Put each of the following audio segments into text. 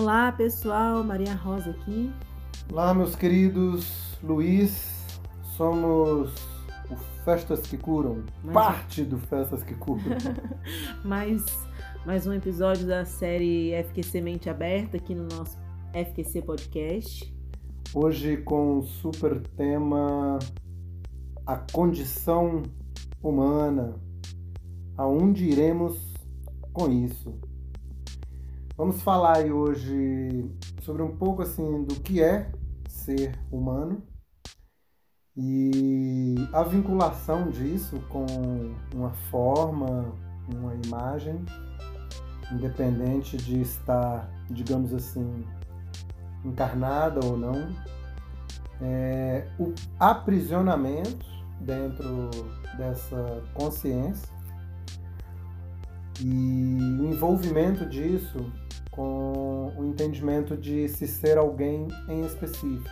Olá, pessoal, Maria Rosa aqui. Olá, meus queridos Luiz, somos o Festas que Curam, Mais parte do Festas que Curam. mais, mais um episódio da série FQC Mente Aberta aqui no nosso FQC Podcast. Hoje com o super tema A Condição Humana. Aonde iremos com isso? Vamos falar hoje sobre um pouco assim do que é ser humano e a vinculação disso com uma forma, uma imagem, independente de estar, digamos assim, encarnada ou não, é, o aprisionamento dentro dessa consciência e o envolvimento disso com o entendimento de se ser alguém em específico,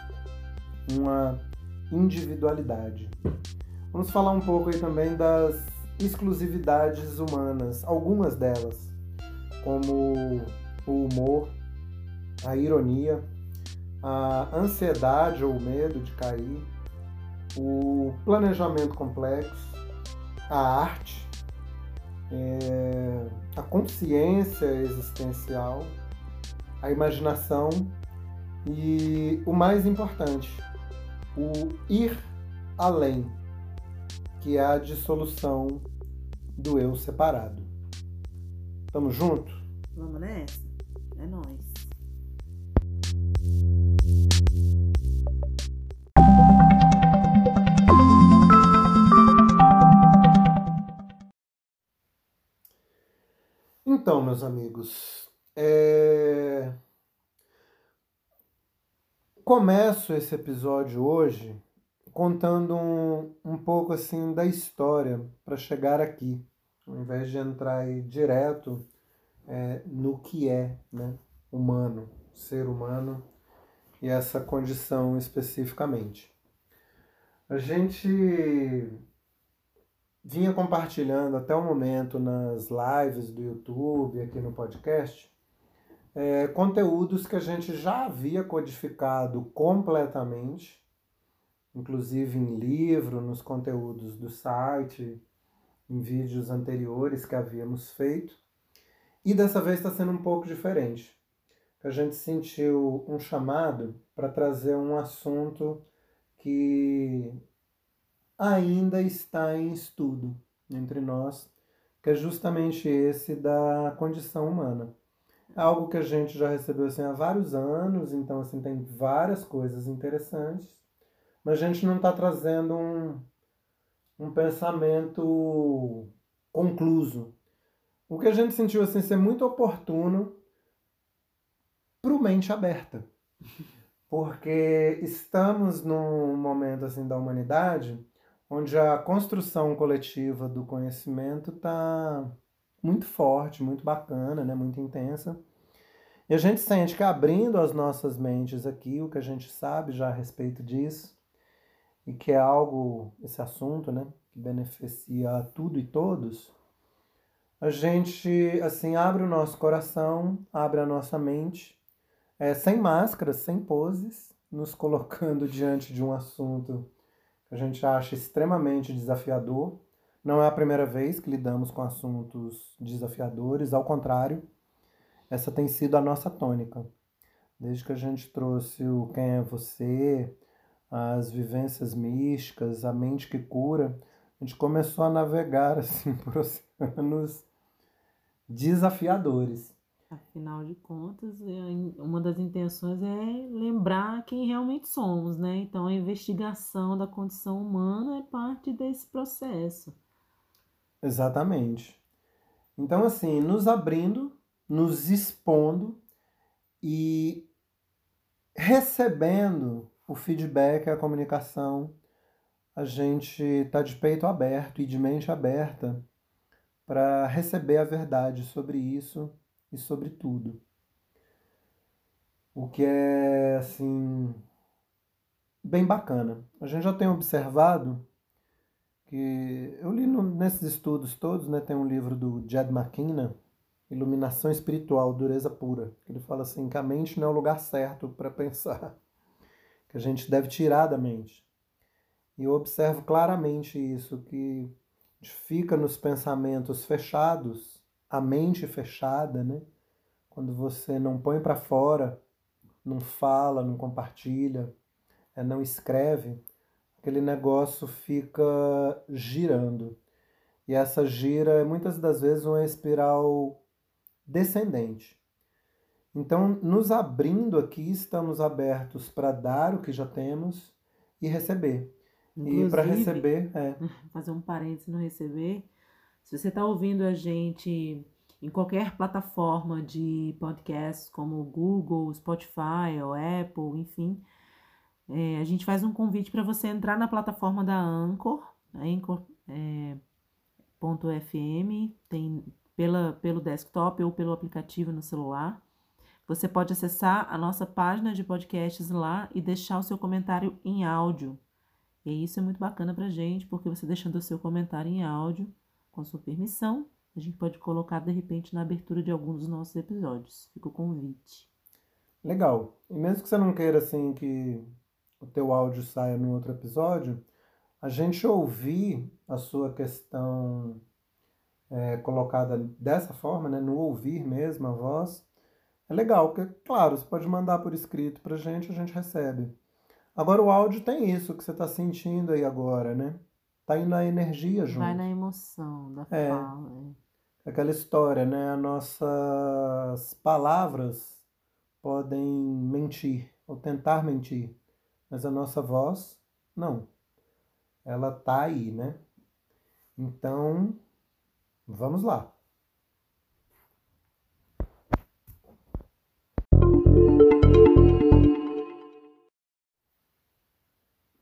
uma individualidade. Vamos falar um pouco aí também das exclusividades humanas, algumas delas, como o humor, a ironia, a ansiedade ou medo de cair, o planejamento complexo, a arte, é, a consciência existencial, a imaginação e o mais importante, o ir além, que é a dissolução do eu separado. Tamo junto? Vamos nessa? Meus amigos, é... começo esse episódio hoje contando um, um pouco assim da história para chegar aqui, ao invés de entrar aí direto é, no que é né, humano, ser humano e essa condição especificamente. A gente vinha compartilhando até o momento nas lives do YouTube, aqui no podcast, é, conteúdos que a gente já havia codificado completamente, inclusive em livro, nos conteúdos do site, em vídeos anteriores que havíamos feito. E dessa vez está sendo um pouco diferente. A gente sentiu um chamado para trazer um assunto que ainda está em estudo entre nós, que é justamente esse da condição humana. É algo que a gente já recebeu assim, há vários anos, então assim, tem várias coisas interessantes, mas a gente não está trazendo um, um pensamento concluso. O que a gente sentiu assim, ser muito oportuno para o mente aberta. Porque estamos num momento assim da humanidade onde a construção coletiva do conhecimento está muito forte, muito bacana, né? muito intensa. E a gente sente que abrindo as nossas mentes aqui, o que a gente sabe já a respeito disso, e que é algo, esse assunto, né, que beneficia a tudo e todos, a gente, assim, abre o nosso coração, abre a nossa mente, é, sem máscaras, sem poses, nos colocando diante de um assunto que a gente acha extremamente desafiador. Não é a primeira vez que lidamos com assuntos desafiadores, ao contrário, essa tem sido a nossa tônica. Desde que a gente trouxe o Quem é Você, as vivências místicas, a mente que cura, a gente começou a navegar assim por oceanos desafiadores. Afinal de contas, é, uma das intenções é lembrar quem realmente somos, né? Então, a investigação da condição humana é parte desse processo. Exatamente. Então, assim, nos abrindo, nos expondo e recebendo o feedback, a comunicação, a gente está de peito aberto e de mente aberta para receber a verdade sobre isso e sobre tudo. O que é, assim, bem bacana. A gente já tem observado que eu li no, nesses estudos todos, né, tem um livro do Jed McKenna, Iluminação espiritual, dureza pura. Ele fala assim que a mente não é o lugar certo para pensar, que a gente deve tirar da mente. E eu observo claramente isso, que fica nos pensamentos fechados, a mente fechada, né? Quando você não põe para fora, não fala, não compartilha, é, não escreve, aquele negócio fica girando. E essa gira é muitas das vezes uma espiral descendente. Então, nos abrindo aqui, estamos abertos para dar o que já temos e receber. Inclusive, e para receber, é. Fazer um parênteses no receber. Se você está ouvindo a gente em qualquer plataforma de podcast, como Google, Spotify ou Apple, enfim, é, a gente faz um convite para você entrar na plataforma da Anchor, Anchor.fm, é, tem pela, pelo desktop ou pelo aplicativo no celular. Você pode acessar a nossa página de podcasts lá e deixar o seu comentário em áudio. E isso é muito bacana para gente, porque você deixando o seu comentário em áudio, com sua permissão, a gente pode colocar de repente na abertura de alguns dos nossos episódios. Fica o convite. Legal. E mesmo que você não queira assim que o teu áudio saia no outro episódio, a gente ouvir a sua questão é, colocada dessa forma, né, no ouvir mesmo a voz, é legal, porque, claro, você pode mandar por escrito pra gente, a gente recebe. Agora o áudio tem isso que você está sentindo aí agora, né? Tá indo na energia junto. Vai na emoção da é, fala. É. Aquela história, né? As nossas palavras podem mentir ou tentar mentir, mas a nossa voz não. Ela tá aí, né? Então, Vamos lá.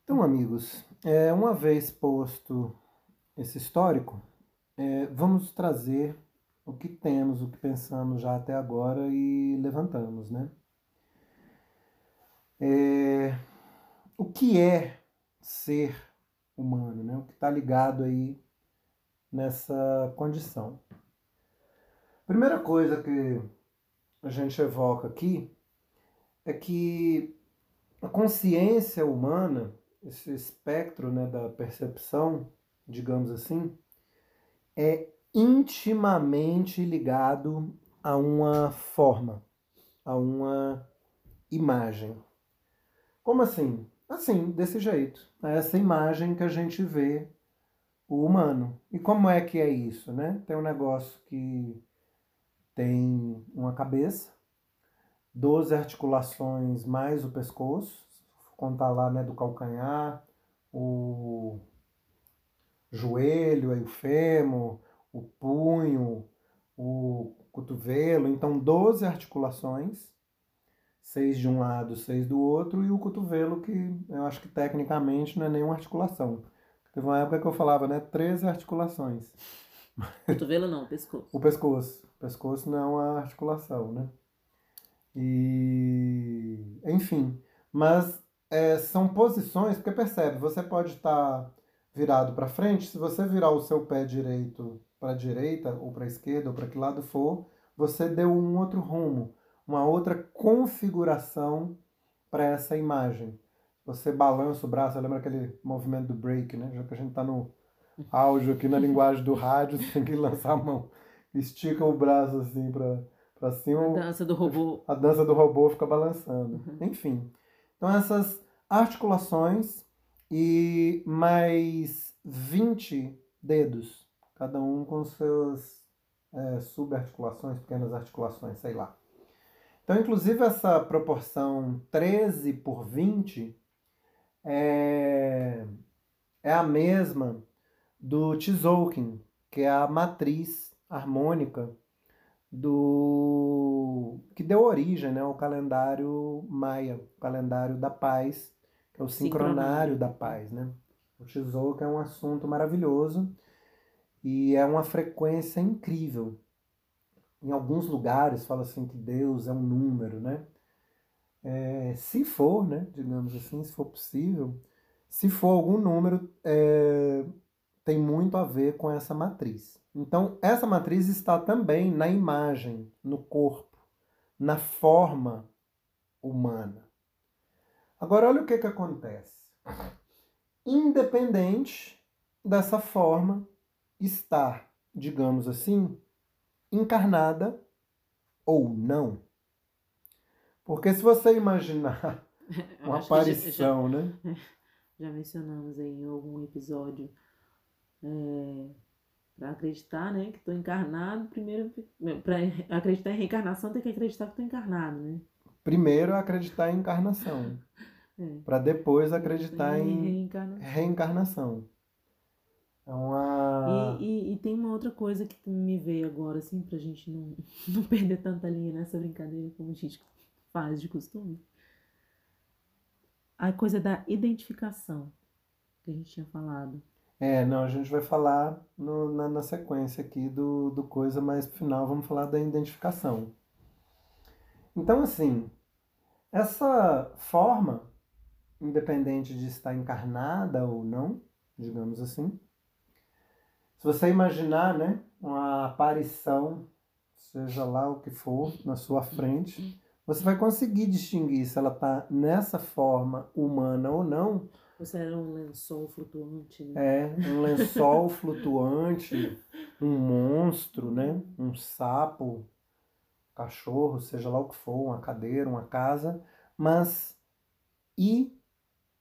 Então, amigos, é, uma vez posto esse histórico, é, vamos trazer o que temos, o que pensamos já até agora e levantamos, né? É, o que é ser humano, né? O que está ligado aí nessa condição. Primeira coisa que a gente evoca aqui é que a consciência humana, esse espectro né, da percepção, digamos assim, é intimamente ligado a uma forma, a uma imagem. Como assim? Assim, desse jeito. É essa imagem que a gente vê o humano. E como é que é isso, né? Tem um negócio que tem uma cabeça, 12 articulações mais o pescoço, contar lá, né, do calcanhar, o joelho, aí o fêmur, o punho, o cotovelo, então 12 articulações, seis de um lado, seis do outro, e o cotovelo que eu acho que tecnicamente não é nenhuma articulação. Teve uma época que eu falava, né? 13 articulações. Cotovelo não, pescoço. O pescoço. O pescoço não é uma articulação, né? E. Enfim. Mas é, são posições, porque percebe, você pode estar virado para frente, se você virar o seu pé direito para a direita, ou para a esquerda, ou para que lado for, você deu um outro rumo, uma outra configuração para essa imagem você balança o braço, lembra aquele movimento do break, né? Já que a gente está no áudio aqui na linguagem do rádio, você tem que lançar a mão. Estica o braço assim para cima. A dança do robô. A dança do robô fica balançando. Uhum. Enfim. Então essas articulações e mais 20 dedos, cada um com suas é, subarticulações, pequenas articulações, sei lá. Então, inclusive, essa proporção 13 por 20 é, é a mesma do Tzolk'in, que é a matriz harmônica do que deu origem né, ao calendário maia, calendário da paz, que é o sincronário, da paz. Né? O Tzolk'in é um assunto maravilhoso e é uma frequência incrível. Em alguns lugares fala assim que Deus é um número, né? é, se for, né, digamos assim, se for possível, se for algum número, é, tem muito a ver com essa matriz. Então, essa matriz está também na imagem, no corpo, na forma humana. Agora, olha o que, que acontece. Independente dessa forma estar, digamos assim, encarnada ou não. Porque se você imaginar uma aparição, já, já, né? Já mencionamos aí em algum episódio. É, para acreditar, né, que estou encarnado, primeiro para acreditar em reencarnação tem que acreditar que estou encarnado, né? Primeiro acreditar em encarnação, é. para depois acreditar em, em reencarnação. reencarnação. É uma... E, e, e, tem uma outra coisa que me veio agora, assim, pra gente não, não perder tanta linha nessa brincadeira como a gente faz de costume. A coisa da identificação que a gente tinha falado. É, não, a gente vai falar no, na, na sequência aqui do, do coisa, mas no final vamos falar da identificação. Então, assim, essa forma, independente de estar encarnada ou não, digamos assim, se você imaginar, né, uma aparição, seja lá o que for, na sua frente, você vai conseguir distinguir se ela está nessa forma humana ou não. Você era um lençol flutuante, né? É, um lençol flutuante, um monstro, né? Um sapo, cachorro, seja lá o que for, uma cadeira, uma casa, mas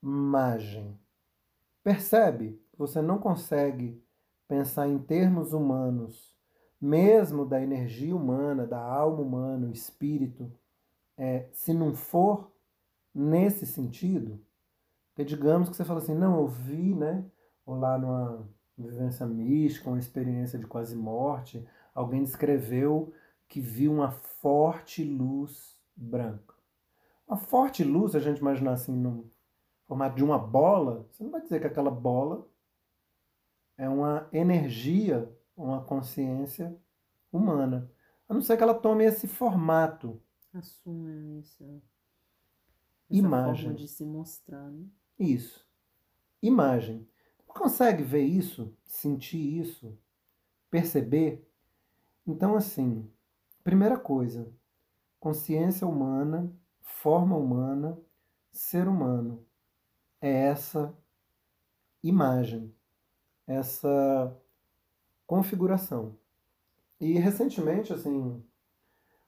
imagem. Percebe? Você não consegue pensar em termos humanos, mesmo da energia humana, da alma humana, o espírito é, se não for nesse sentido, que digamos que você fala assim, não, eu vi, né, ou lá numa vivência mística, uma experiência de quase morte, alguém descreveu que viu uma forte luz branca. Uma forte luz, a gente imaginar assim, no formato de uma bola, você não vai dizer que aquela bola é uma energia, uma consciência humana. A não ser que ela tome esse formato assuma essa, essa imagem forma de se mostrar. Né? Isso. Imagem. Consegue ver isso, sentir isso, perceber? Então, assim, primeira coisa, consciência humana, forma humana, ser humano. É essa imagem, essa configuração. E recentemente, assim,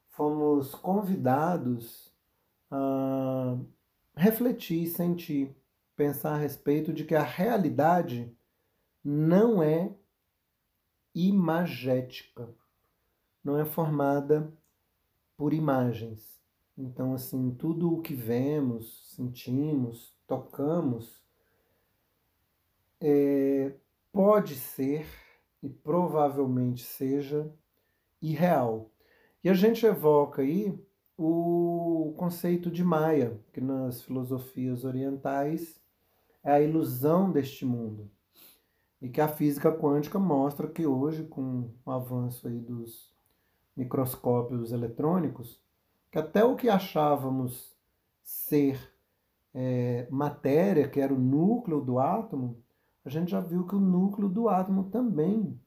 fomos convidados a refletir, sentir, pensar a respeito de que a realidade não é imagética, não é formada por imagens. Então, assim, tudo o que vemos, sentimos, tocamos, é, pode ser e provavelmente seja irreal. E a gente evoca aí o conceito de Maya, que nas filosofias orientais é a ilusão deste mundo. E que a física quântica mostra que hoje, com o avanço aí dos microscópios eletrônicos, que até o que achávamos ser é, matéria, que era o núcleo do átomo, a gente já viu que o núcleo do átomo também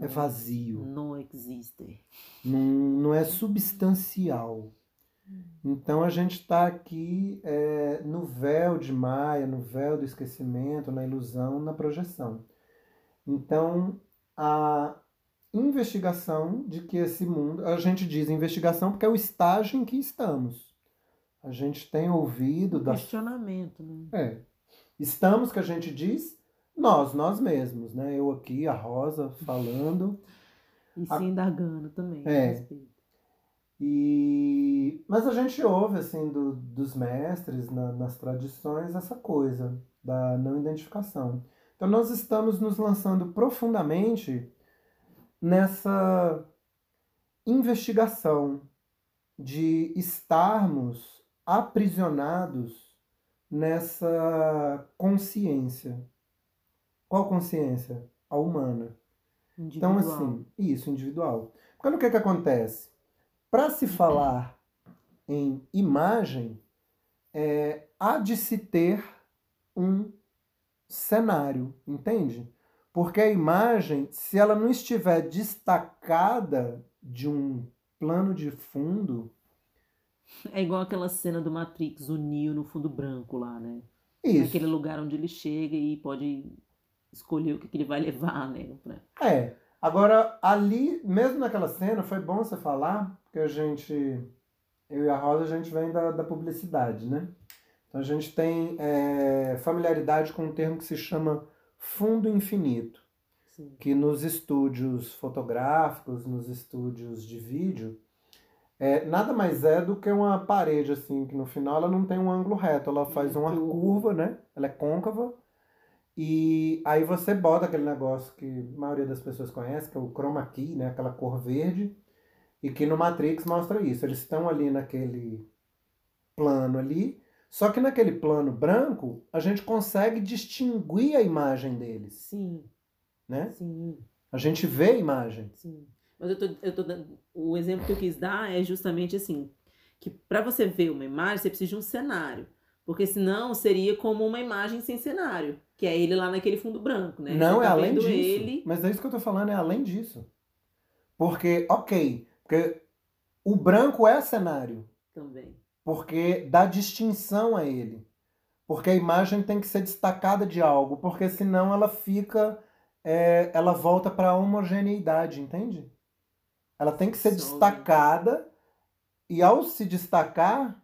é vazio. Não existe. Não, não é substancial. Então a gente está aqui é, no véu de Maia, no véu do esquecimento, na ilusão, na projeção. Então a investigação de que esse mundo, a gente diz investigação porque é o estágio em que estamos. A gente tem ouvido da questionamento, né? É. Estamos que a gente diz nós, nós mesmos, né? Eu aqui, a Rosa, falando. e se a... indagando também. É. E... Mas a gente ouve, assim, do, dos mestres, na, nas tradições, essa coisa da não identificação. Então, nós estamos nos lançando profundamente nessa investigação de estarmos aprisionados nessa consciência qual consciência? A humana. Individual. Então, assim, isso, individual. Porque o que, que acontece? Para se falar em imagem, é, há de se ter um cenário, entende? Porque a imagem, se ela não estiver destacada de um plano de fundo. É igual aquela cena do Matrix, o Neo no fundo branco lá, né? Isso. Aquele lugar onde ele chega e pode escolher o que, que ele vai levar, né? Pra... É. Agora, ali, mesmo naquela cena, foi bom você falar, porque a gente, eu e a Rosa, a gente vem da, da publicidade, né? Então a gente tem é, familiaridade com um termo que se chama fundo infinito, Sim. que nos estúdios fotográficos, nos estúdios de vídeo, é, nada mais é do que uma parede, assim, que no final ela não tem um ângulo reto, ela faz uma curva. né? Ela é côncava. E aí você bota aquele negócio que a maioria das pessoas conhece, que é o chroma key, né? Aquela cor verde. E que no Matrix mostra isso. Eles estão ali naquele plano ali. Só que naquele plano branco, a gente consegue distinguir a imagem deles, Sim, né? sim, A gente vê a imagem. sim. Mas eu tô, eu tô dando. O exemplo que eu quis dar é justamente assim: que para você ver uma imagem, você precisa de um cenário. Porque senão seria como uma imagem sem cenário, que é ele lá naquele fundo branco, né? Não, é tá além vendo disso. ele Mas é isso que eu tô falando, é além disso. Porque, ok, porque o branco é cenário. também. porque dá distinção a ele. Porque a imagem tem que ser destacada de algo, porque senão ela fica, é, ela volta para a homogeneidade, entende? Ela tem que ser né? destacada e ao se destacar,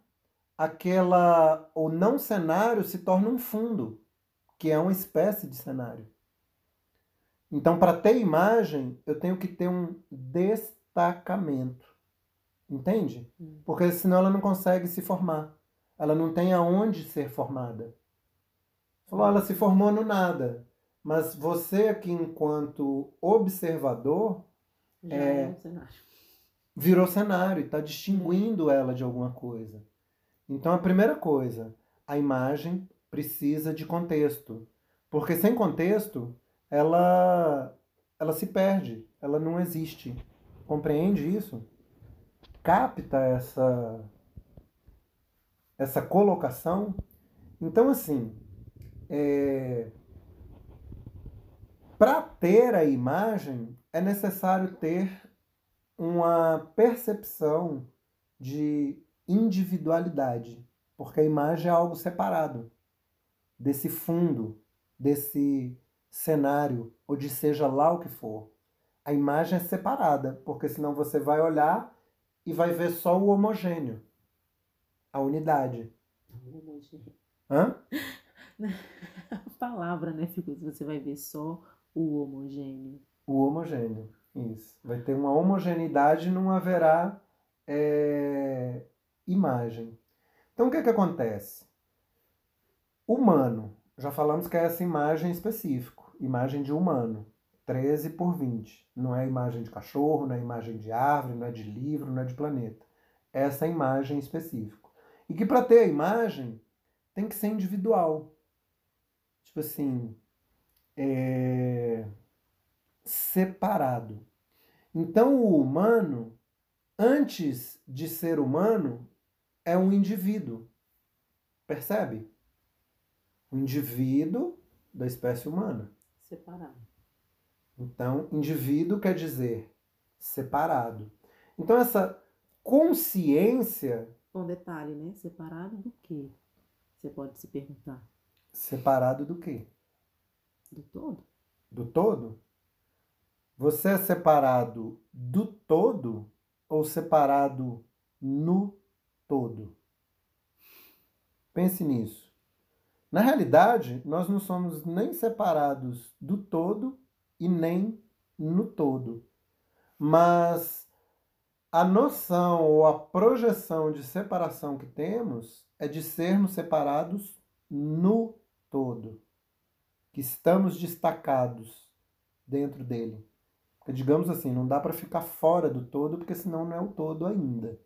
aquela o não cenário se torna um fundo, que é uma espécie de cenário. Então, para ter imagem, eu tenho que ter um destacamento. Entende? Hum. Porque senão ela não consegue se formar. Ela não tem aonde ser formada. Falou, ela se formou no nada. Mas você aqui, enquanto observador, Já É. é um cenário. virou cenário e está distinguindo ela de alguma coisa. Então, a primeira coisa, a imagem precisa de contexto. Porque sem contexto, ela, ela se perde, ela não existe. Compreende isso? Capta essa, essa colocação? Então, assim, é, para ter a imagem, é necessário ter uma percepção de individualidade, porque a imagem é algo separado desse fundo, desse cenário, ou de seja lá o que for. A imagem é separada, porque senão você vai olhar e vai ver só o homogêneo, a unidade. Hã? A palavra, né, Fico? Você vai ver só o homogêneo. O homogêneo, isso. Vai ter uma homogeneidade não haverá é, imagem. Então o que, que acontece? Humano, já falamos que é essa imagem específica, imagem de humano, 13 por 20. Não é imagem de cachorro, não é imagem de árvore, não é de livro, não é de planeta. Essa imagem específica. E que para ter a imagem tem que ser individual. Tipo assim, é, separado. Então o humano, antes de ser humano, é um indivíduo. Percebe? Um indivíduo da espécie humana. Separado. Então, indivíduo quer dizer separado. Então, essa consciência Bom, detalhe, né? Separado do quê? Você pode se perguntar. separado do quê? Do todo? Do todo? Você é separado do todo ou separado no todo? Pense nisso. Na realidade, nós não somos nem separados do todo e nem no todo. Mas a noção ou a projeção de separação que temos é de sermos separados no todo, que estamos destacados dentro dele. Porque, digamos assim, não dá para ficar fora do todo, porque senão não é o todo ainda.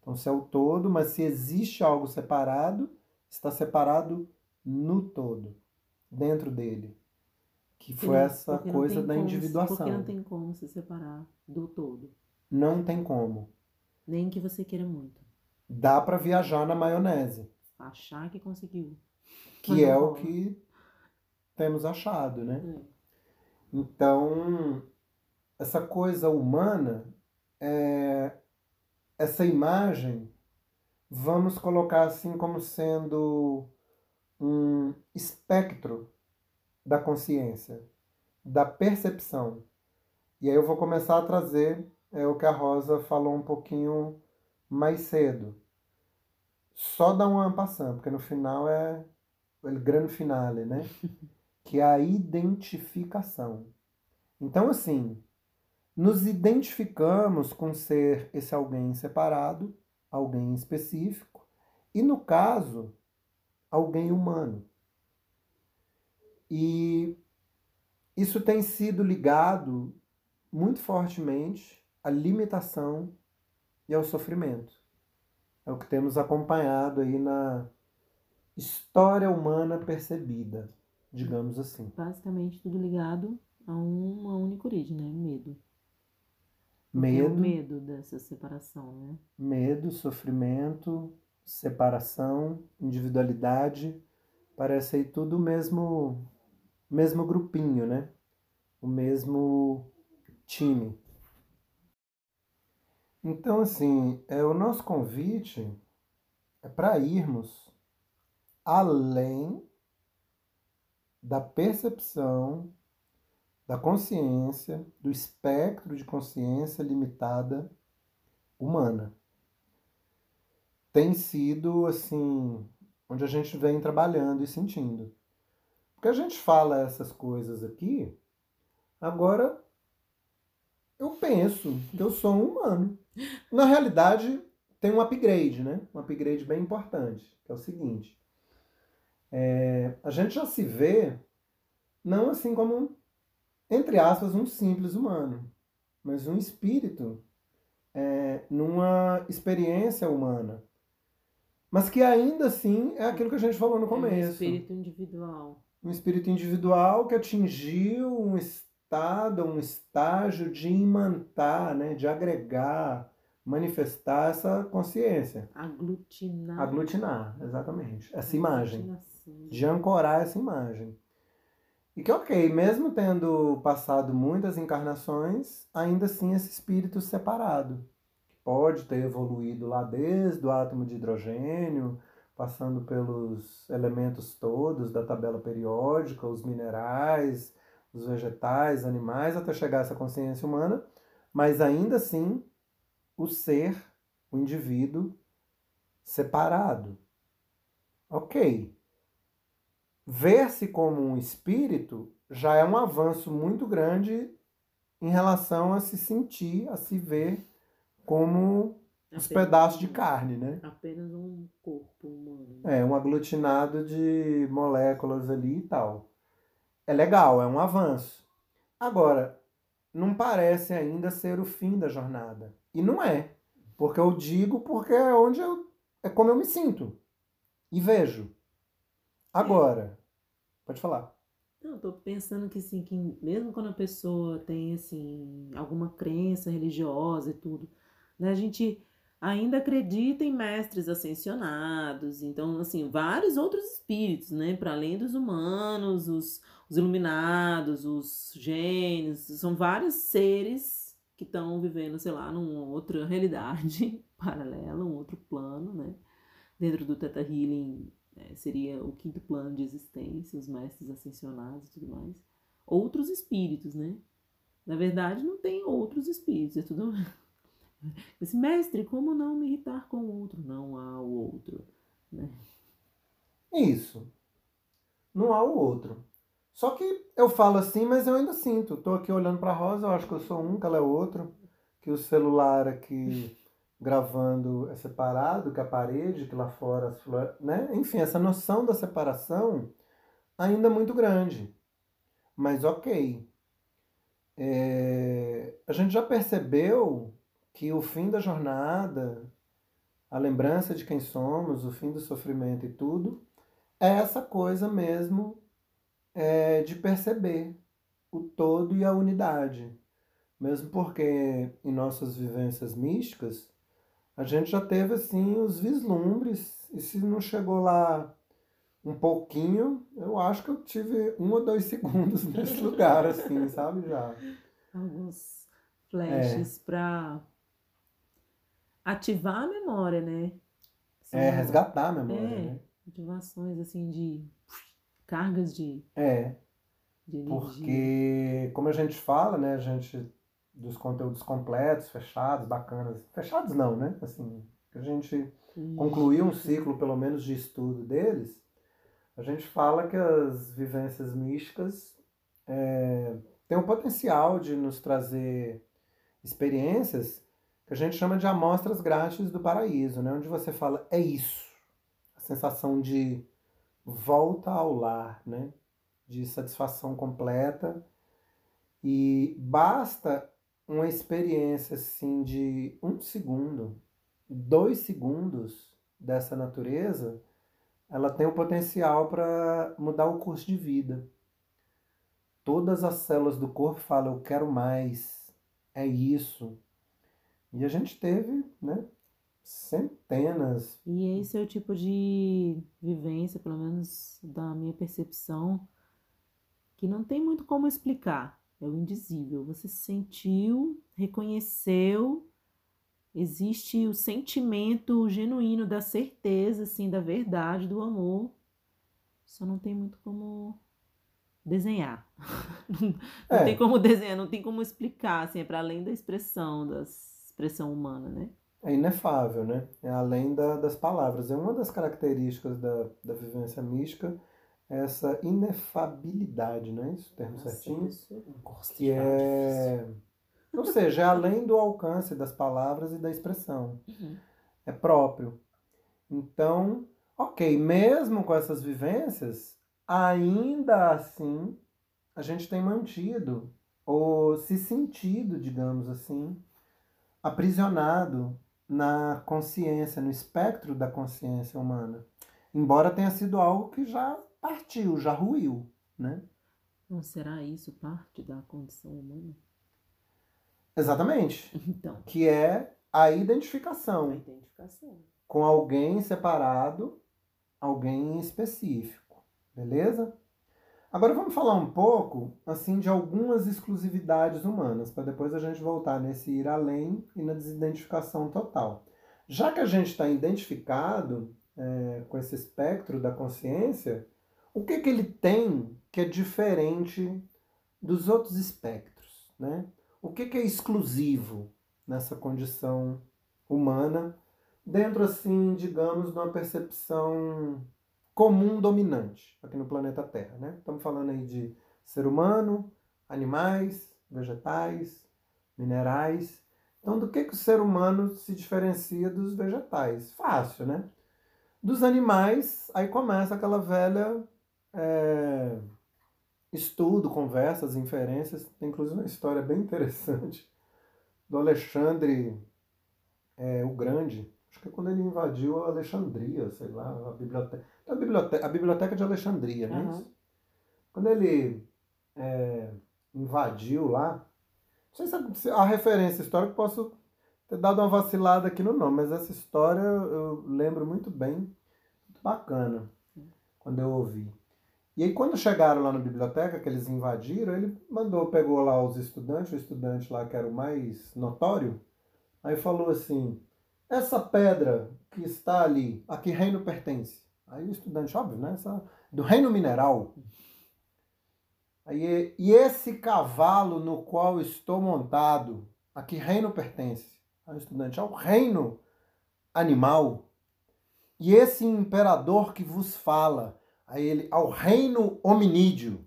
Então, se é o todo, mas se existe algo separado, está separado no todo, dentro dele. Que foi Porque essa coisa da individuação. Porque não tem como se separar do todo. Não tem como. Nem que você queira muito. Dá para viajar na maionese, Achar que conseguiu. que é o que temos achado, né? É. Então, essa coisa humana, é, essa imagem, vamos colocar assim como sendo um espectro da consciência, da percepção. E aí eu vou começar a trazer é, o que a Rosa falou um pouquinho mais cedo. Só dar uma passando, porque no final é o grande finale, né? que é a identificação. Então, assim, nos identificamos com ser esse alguém separado, alguém específico, e no caso, alguém humano. E isso tem sido ligado muito fortemente à limitação e ao sofrimento. É o que temos acompanhado aí na história humana percebida, digamos assim. Basicamente tudo ligado a uma única origem, né? Medo. Medo. o medo dessa separação, né? Medo, sofrimento, separação, individualidade, parece aí tudo o mesmo, mesmo grupinho, né? O mesmo time. Então, assim, é, o nosso convite é para irmos além da percepção, da consciência, do espectro de consciência limitada humana tem sido assim onde a gente vem trabalhando e sentindo. Porque a gente fala essas coisas aqui, agora eu penso que eu sou um humano. Na realidade, tem um upgrade, né? Um upgrade bem importante, que é o seguinte. É, a gente já se vê não assim como, entre aspas, um simples humano, mas um espírito é, numa experiência humana mas que ainda assim é aquilo que a gente falou no começo. É um espírito individual. Um espírito individual que atingiu um estado, um estágio de imantar, né, de agregar, manifestar essa consciência. Aglutinar. Aglutinar, exatamente. Essa imagem. De ancorar essa imagem. E que, ok, mesmo tendo passado muitas encarnações, ainda assim esse espírito separado pode ter evoluído lá desde o átomo de hidrogênio, passando pelos elementos todos da tabela periódica, os minerais, os vegetais, animais, até chegar a essa consciência humana, mas ainda assim o ser, o indivíduo separado. Ok. Ver-se como um espírito já é um avanço muito grande em relação a se sentir, a se ver como os pedaços de carne, né? Apenas um corpo humano. É, um aglutinado de moléculas ali e tal. É legal, é um avanço. Agora, não parece ainda ser o fim da jornada. E não é. Porque eu digo porque é onde eu. É como eu me sinto. E vejo. Agora. Pode falar. Não, tô pensando que assim, que mesmo quando a pessoa tem assim, alguma crença religiosa e tudo, né? A gente ainda acredita em mestres ascensionados, então, assim, vários outros espíritos, né? Para além dos humanos, os, os iluminados, os gênios, são vários seres que estão vivendo, sei lá, numa outra realidade paralela, um outro plano, né? Dentro do Teta Healing é, seria o quinto plano de existência, os mestres ascensionados e tudo mais. Outros espíritos, né? Na verdade, não tem outros espíritos, é tudo Esse mestre, como não me irritar com o outro? Não há o outro. Né? Isso. Não há o outro. Só que eu falo assim, mas eu ainda sinto. Tô aqui olhando para Rosa, eu acho que eu sou um, que ela é outro. Que o celular aqui gravando é separado, que a parede, que lá fora as flores, né? Enfim, essa noção da separação ainda é muito grande. Mas ok. É... A gente já percebeu que o fim da jornada, a lembrança de quem somos, o fim do sofrimento e tudo, é essa coisa mesmo é, de perceber o todo e a unidade. Mesmo porque em nossas vivências místicas, a gente já teve assim os vislumbres, e se não chegou lá um pouquinho, eu acho que eu tive um ou dois segundos nesse lugar, assim, sabe? Já. Alguns flashes é. para ativar a memória, né? São, é, resgatar a memória, é, né? Ativações, assim, de cargas de. É. De porque, como a gente fala, né? A gente. Dos conteúdos completos, fechados, bacanas. Fechados não, né? Assim, a gente concluiu um ciclo, pelo menos, de estudo deles. A gente fala que as vivências místicas é, têm o potencial de nos trazer experiências que a gente chama de amostras grátis do paraíso, né? onde você fala, é isso. A sensação de volta ao lar, né? de satisfação completa. E basta uma experiência assim de um segundo, dois segundos dessa natureza, ela tem o potencial para mudar o curso de vida. Todas as células do corpo falam, eu quero mais, é isso, e a gente teve, né, centenas. E esse é o tipo de vivência, pelo menos da minha percepção, que não tem muito como explicar. É o indizível. Você sentiu, reconheceu, existe o sentimento genuíno da certeza, assim, da verdade, do amor. Só não tem muito como desenhar. não, é. tem como desenhar, não tem como explicar, assim, é para além da expressão das expressão humana, né? É inefável, né? É além da, das palavras. É uma das características da, da vivência mística essa inefabilidade, não é isso? O termo Nossa, certinho? que é. Ou seja, é além do alcance das palavras e da expressão. Uhum. É próprio. Então, ok, mesmo com essas vivências, ainda assim, a gente tem mantido, ou se sentido, digamos assim, aprisionado na consciência, no espectro da consciência humana. Embora tenha sido algo que já partiu, já ruiu, né? Não será isso parte da condição humana? Exatamente. Então. Que é a identificação. A identificação. Com alguém separado, alguém específico. Beleza? Agora vamos falar um pouco assim de algumas exclusividades humanas, para depois a gente voltar nesse ir além e na desidentificação total. Já que a gente está identificado é, com esse espectro da consciência, o que, que ele tem que é diferente dos outros espectros? Né? O que, que é exclusivo nessa condição humana, dentro, assim, digamos, de uma percepção comum dominante aqui no planeta Terra, né? Estamos falando aí de ser humano, animais, vegetais, minerais. Então, do que, que o ser humano se diferencia dos vegetais? Fácil, né? Dos animais, aí começa aquela velha é, estudo, conversas, inferências. Tem inclusive uma história bem interessante do Alexandre é, o Grande, acho que é quando ele invadiu a Alexandria, sei lá, a biblioteca. A biblioteca, a biblioteca de Alexandria, né? Uhum. Quando ele é, invadiu lá, não sei se a referência histórica posso ter dado uma vacilada aqui no nome, mas essa história eu lembro muito bem, muito bacana, quando eu ouvi. E aí quando chegaram lá na biblioteca, que eles invadiram, ele mandou, pegou lá os estudantes, o estudante lá que era o mais notório, aí falou assim, essa pedra que está ali, a que reino pertence? Aí o estudante, óbvio, né? Essa, do reino mineral. Aí, e esse cavalo no qual estou montado, a que reino pertence? Aí o estudante, ao reino animal. E esse imperador que vos fala, aí ele, ao reino hominídeo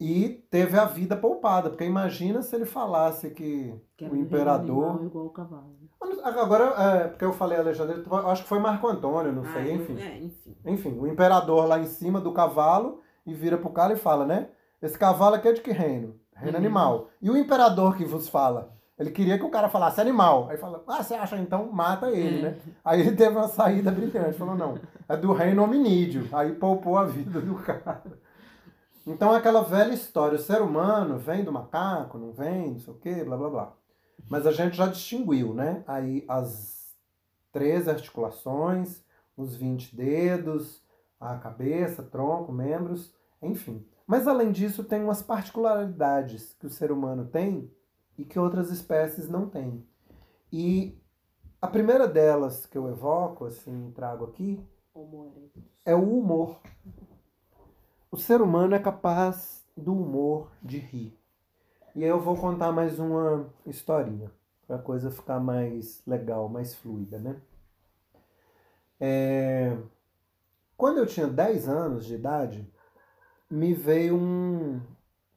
e teve a vida poupada. Porque imagina se ele falasse que, que o imperador. Igual o cavalo. Agora, é, porque eu falei Alexandre, acho que foi Marco Antônio, não ah, sei, enfim. É, enfim. Enfim, o imperador lá em cima do cavalo e vira pro cara e fala, né? Esse cavalo aqui é de que reino? Reino uhum. animal. E o imperador que vos fala? Ele queria que o cara falasse animal. Aí fala, ah, você acha então? Mata ele, né? Uhum. Aí ele teve uma saída brilhante. Falou, não, é do reino hominídeo. Aí poupou a vida do cara. Então é aquela velha história, o ser humano vem do macaco, não vem, não sei o quê, blá blá blá. Mas a gente já distinguiu, né? Aí as três articulações, os 20 dedos, a cabeça, tronco, membros, enfim. Mas além disso, tem umas particularidades que o ser humano tem e que outras espécies não têm. E a primeira delas que eu evoco, assim, trago aqui, é o humor. O ser humano é capaz do humor de rir. E aí eu vou contar mais uma historinha, para a coisa ficar mais legal, mais fluida, né? É... Quando eu tinha 10 anos de idade, me veio um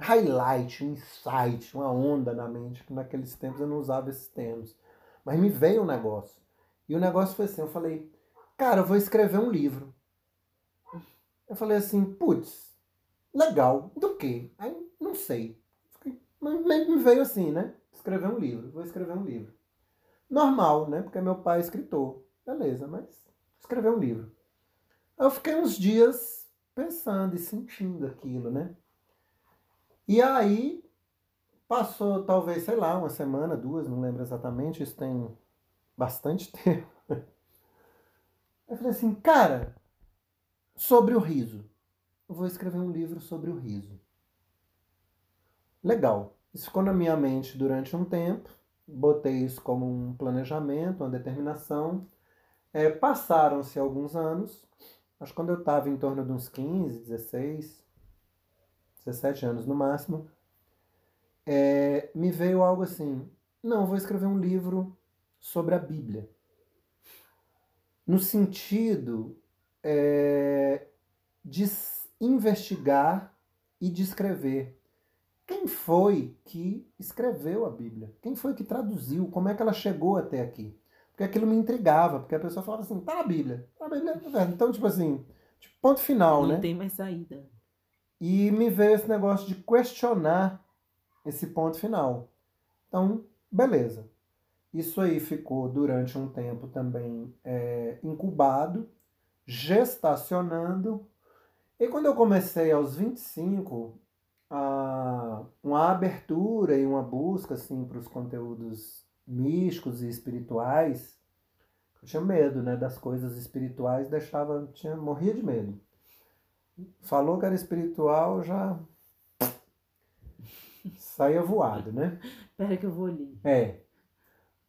highlight, um insight, uma onda na mente, que naqueles tempos eu não usava esses termos. Mas me veio um negócio. E o negócio foi assim, eu falei, cara, eu vou escrever um livro. Eu falei assim, putz, legal, do quê? Aí, não sei. Mas me veio assim, né? Escrever um livro, vou escrever um livro. Normal, né? Porque meu pai é escritor. Beleza, mas escrever um livro. Eu fiquei uns dias pensando e sentindo aquilo, né? E aí Passou talvez, sei lá, uma semana, duas, não lembro exatamente, isso tem bastante tempo. Eu falei assim, cara, sobre o riso. Eu vou escrever um livro sobre o riso. Legal. Isso ficou na minha mente durante um tempo. Botei isso como um planejamento, uma determinação. É, Passaram-se alguns anos. Acho que quando eu estava em torno de uns 15, 16, 17 anos no máximo é, me veio algo assim: não, vou escrever um livro sobre a Bíblia. No sentido é, de investigar e de escrever. Quem foi que escreveu a Bíblia? Quem foi que traduziu? Como é que ela chegou até aqui? Porque aquilo me intrigava, porque a pessoa falava assim, tá na Bíblia. Tá na Bíblia, tá Então, tipo assim, tipo, ponto final, Não né? Não tem mais saída. E me veio esse negócio de questionar esse ponto final. Então, beleza. Isso aí ficou durante um tempo também é, incubado, gestacionando. E quando eu comecei aos 25, a, uma abertura e uma busca assim, para os conteúdos místicos e espirituais, eu tinha medo né, das coisas espirituais, deixava, tinha, morria de medo. Falou que era espiritual, já saía voado, né? Pera que eu vou ali. É.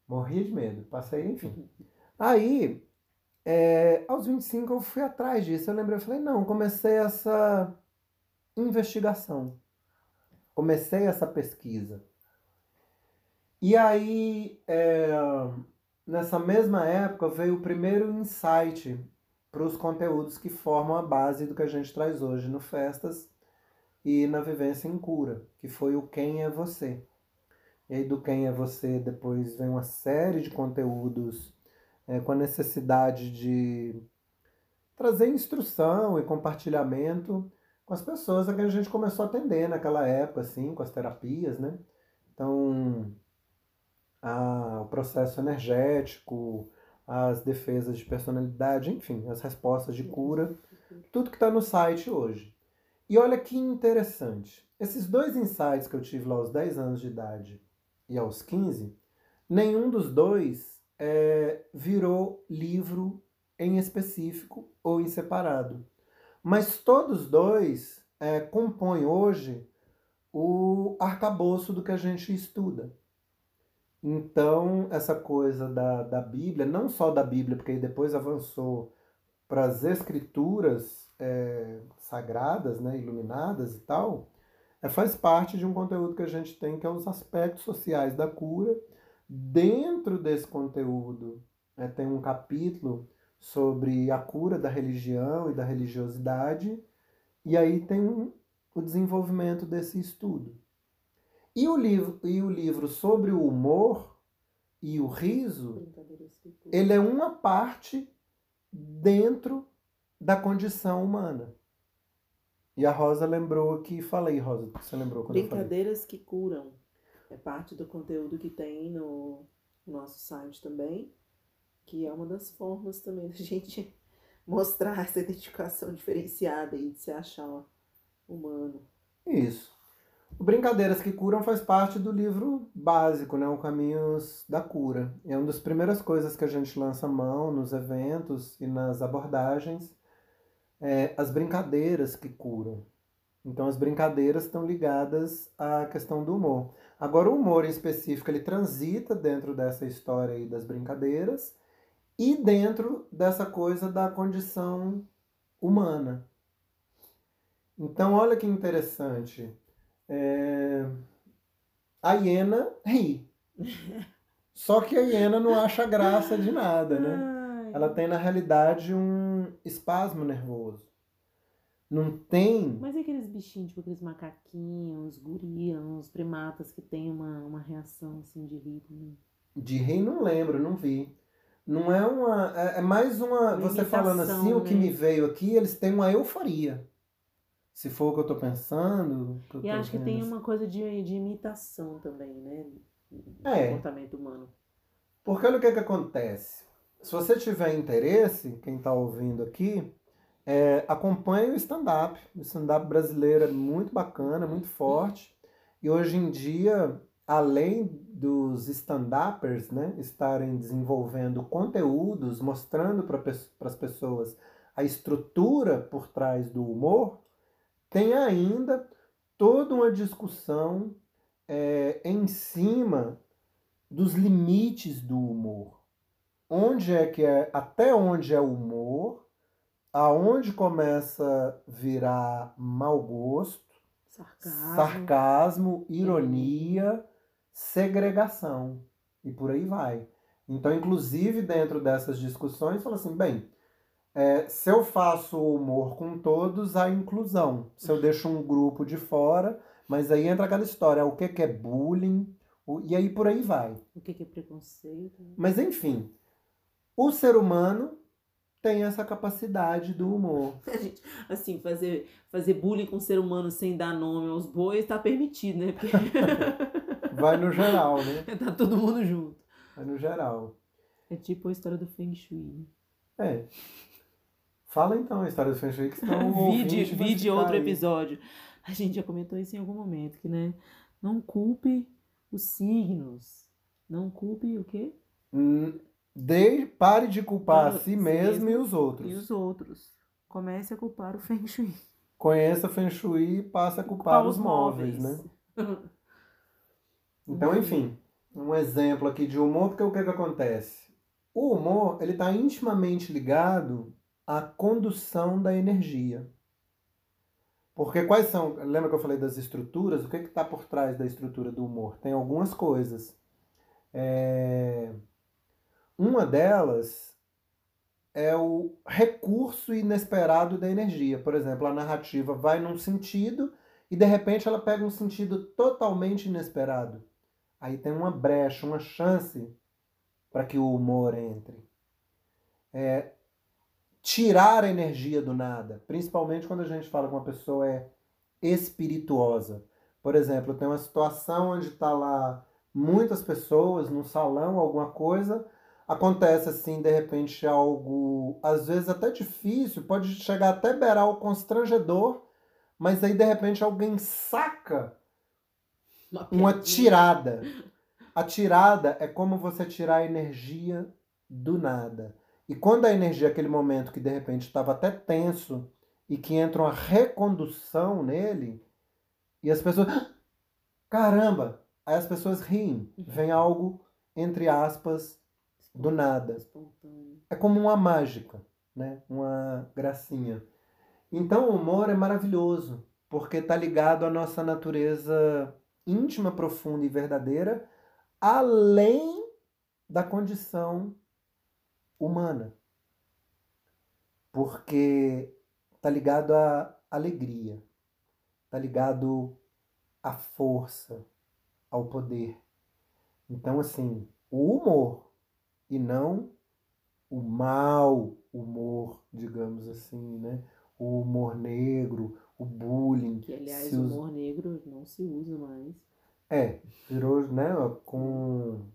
Morria de medo. Passei, enfim. Aí, é, aos 25 eu fui atrás disso. Eu lembrei, eu falei, não, comecei essa investigação. Comecei essa pesquisa. E aí, é, nessa mesma época, veio o primeiro insight para os conteúdos que formam a base do que a gente traz hoje no Festas, e na vivência em cura, que foi o Quem é Você. E aí do Quem é Você depois vem uma série de conteúdos é, com a necessidade de trazer instrução e compartilhamento com as pessoas a que a gente começou a atender naquela época, assim, com as terapias, né? Então, a, o processo energético, as defesas de personalidade, enfim, as respostas de cura, tudo que está no site hoje. E olha que interessante. Esses dois insights que eu tive lá aos 10 anos de idade e aos 15, nenhum dos dois é, virou livro em específico ou em separado. Mas todos dois é, compõem hoje o arcabouço do que a gente estuda. Então, essa coisa da, da Bíblia, não só da Bíblia, porque depois avançou para as escrituras é, sagradas, né, iluminadas e tal, é, faz parte de um conteúdo que a gente tem, que é os aspectos sociais da cura. Dentro desse conteúdo, é, tem um capítulo sobre a cura da religião e da religiosidade, e aí tem o desenvolvimento desse estudo. E o livro, e o livro sobre o humor e o riso, ele é uma parte dentro da condição humana. E a Rosa lembrou que falei, Rosa, você lembrou quando Brincadeiras que curam. É parte do conteúdo que tem no nosso site também, que é uma das formas também da gente mostrar essa identificação diferenciada e de se achar humano. Isso. Brincadeiras que Curam faz parte do livro básico, né? O Caminhos da Cura. É uma das primeiras coisas que a gente lança mão nos eventos e nas abordagens. É as brincadeiras que curam. Então, as brincadeiras estão ligadas à questão do humor. Agora, o humor em específico, ele transita dentro dessa história aí das brincadeiras e dentro dessa coisa da condição humana. Então, olha que interessante. É... A hiena ri. Só que a hiena não acha graça de nada, né? Ela tem, na realidade, um espasmo nervoso. Não tem. Mas e aqueles bichinhos, tipo aqueles macaquinhos, gorilas, primatas que tem uma, uma reação assim de rir também? De rir não lembro, não vi. Não é uma. É, é mais uma. você falando assim, né? o que né? me veio aqui, eles têm uma euforia. Se for o que eu tô pensando. e acho que tem uma coisa de, de imitação também, né? Do é. comportamento humano. Porque olha o que, é que acontece. Se você tiver interesse, quem está ouvindo aqui, é, acompanhe o stand-up. O stand-up brasileiro é muito bacana, muito forte. E hoje em dia, além dos stand-uppers né, estarem desenvolvendo conteúdos, mostrando para as pessoas a estrutura por trás do humor, tem ainda toda uma discussão é, em cima dos limites do humor. Onde é que é, até onde é humor aonde começa a virar mau gosto, sarcasmo, sarcasmo ironia, segregação e por aí vai. Então, inclusive dentro dessas discussões, fala assim, bem, é, se eu faço humor com todos, há inclusão. Se eu deixo um grupo de fora, mas aí entra aquela história, o que, que é bullying, o, e aí por aí vai. O que, que é preconceito. Mas enfim, o ser humano tem essa capacidade do humor. Gente, assim, fazer, fazer bullying com o ser humano sem dar nome aos bois tá permitido, né? Porque... Vai no geral, né? Tá todo mundo junto. Vai no geral. É tipo a história do Feng Shui. É. Fala então a história do Feng Shui que estão Vide, vide outro aí. episódio. A gente já comentou isso em algum momento, que né? Não culpe os signos. Não culpe o quê? Hum, de, pare de culpar a si mesmo, mesmo e os outros. E os outros. Comece a culpar o Feng Shui. Conheça o Feng Shui e passe a culpar, culpar os, os móveis, móveis, né? então, enfim, um exemplo aqui de humor, porque o que, que acontece? O humor, ele está intimamente ligado à condução da energia. Porque quais são, lembra que eu falei das estruturas? O que está por trás da estrutura do humor? Tem algumas coisas. É uma delas é o recurso inesperado da energia. Por exemplo, a narrativa vai num sentido e de repente ela pega um sentido totalmente inesperado. Aí tem uma brecha, uma chance para que o humor entre. É, tirar a energia do nada, principalmente quando a gente fala que uma pessoa é espirituosa. Por exemplo, tem uma situação onde está lá muitas pessoas num salão, alguma coisa, acontece assim, de repente, algo às vezes até difícil, pode chegar até beirar o constrangedor, mas aí de repente alguém saca uma, uma tirada. A tirada é como você tirar a energia do nada. E quando a energia, aquele momento que de repente estava até tenso e que entra uma recondução nele, e as pessoas. Caramba! Aí as pessoas riem. Vem algo, entre aspas, do nada. É como uma mágica, né? uma gracinha. Então o humor é maravilhoso, porque está ligado à nossa natureza íntima, profunda e verdadeira, além da condição humana. Porque está ligado à alegria, está ligado à força, ao poder. Então, assim, o humor e não o mau humor, digamos assim, né? O humor negro, o bullying. Que, aliás, o humor negro não se usa mais. É, virou, né, com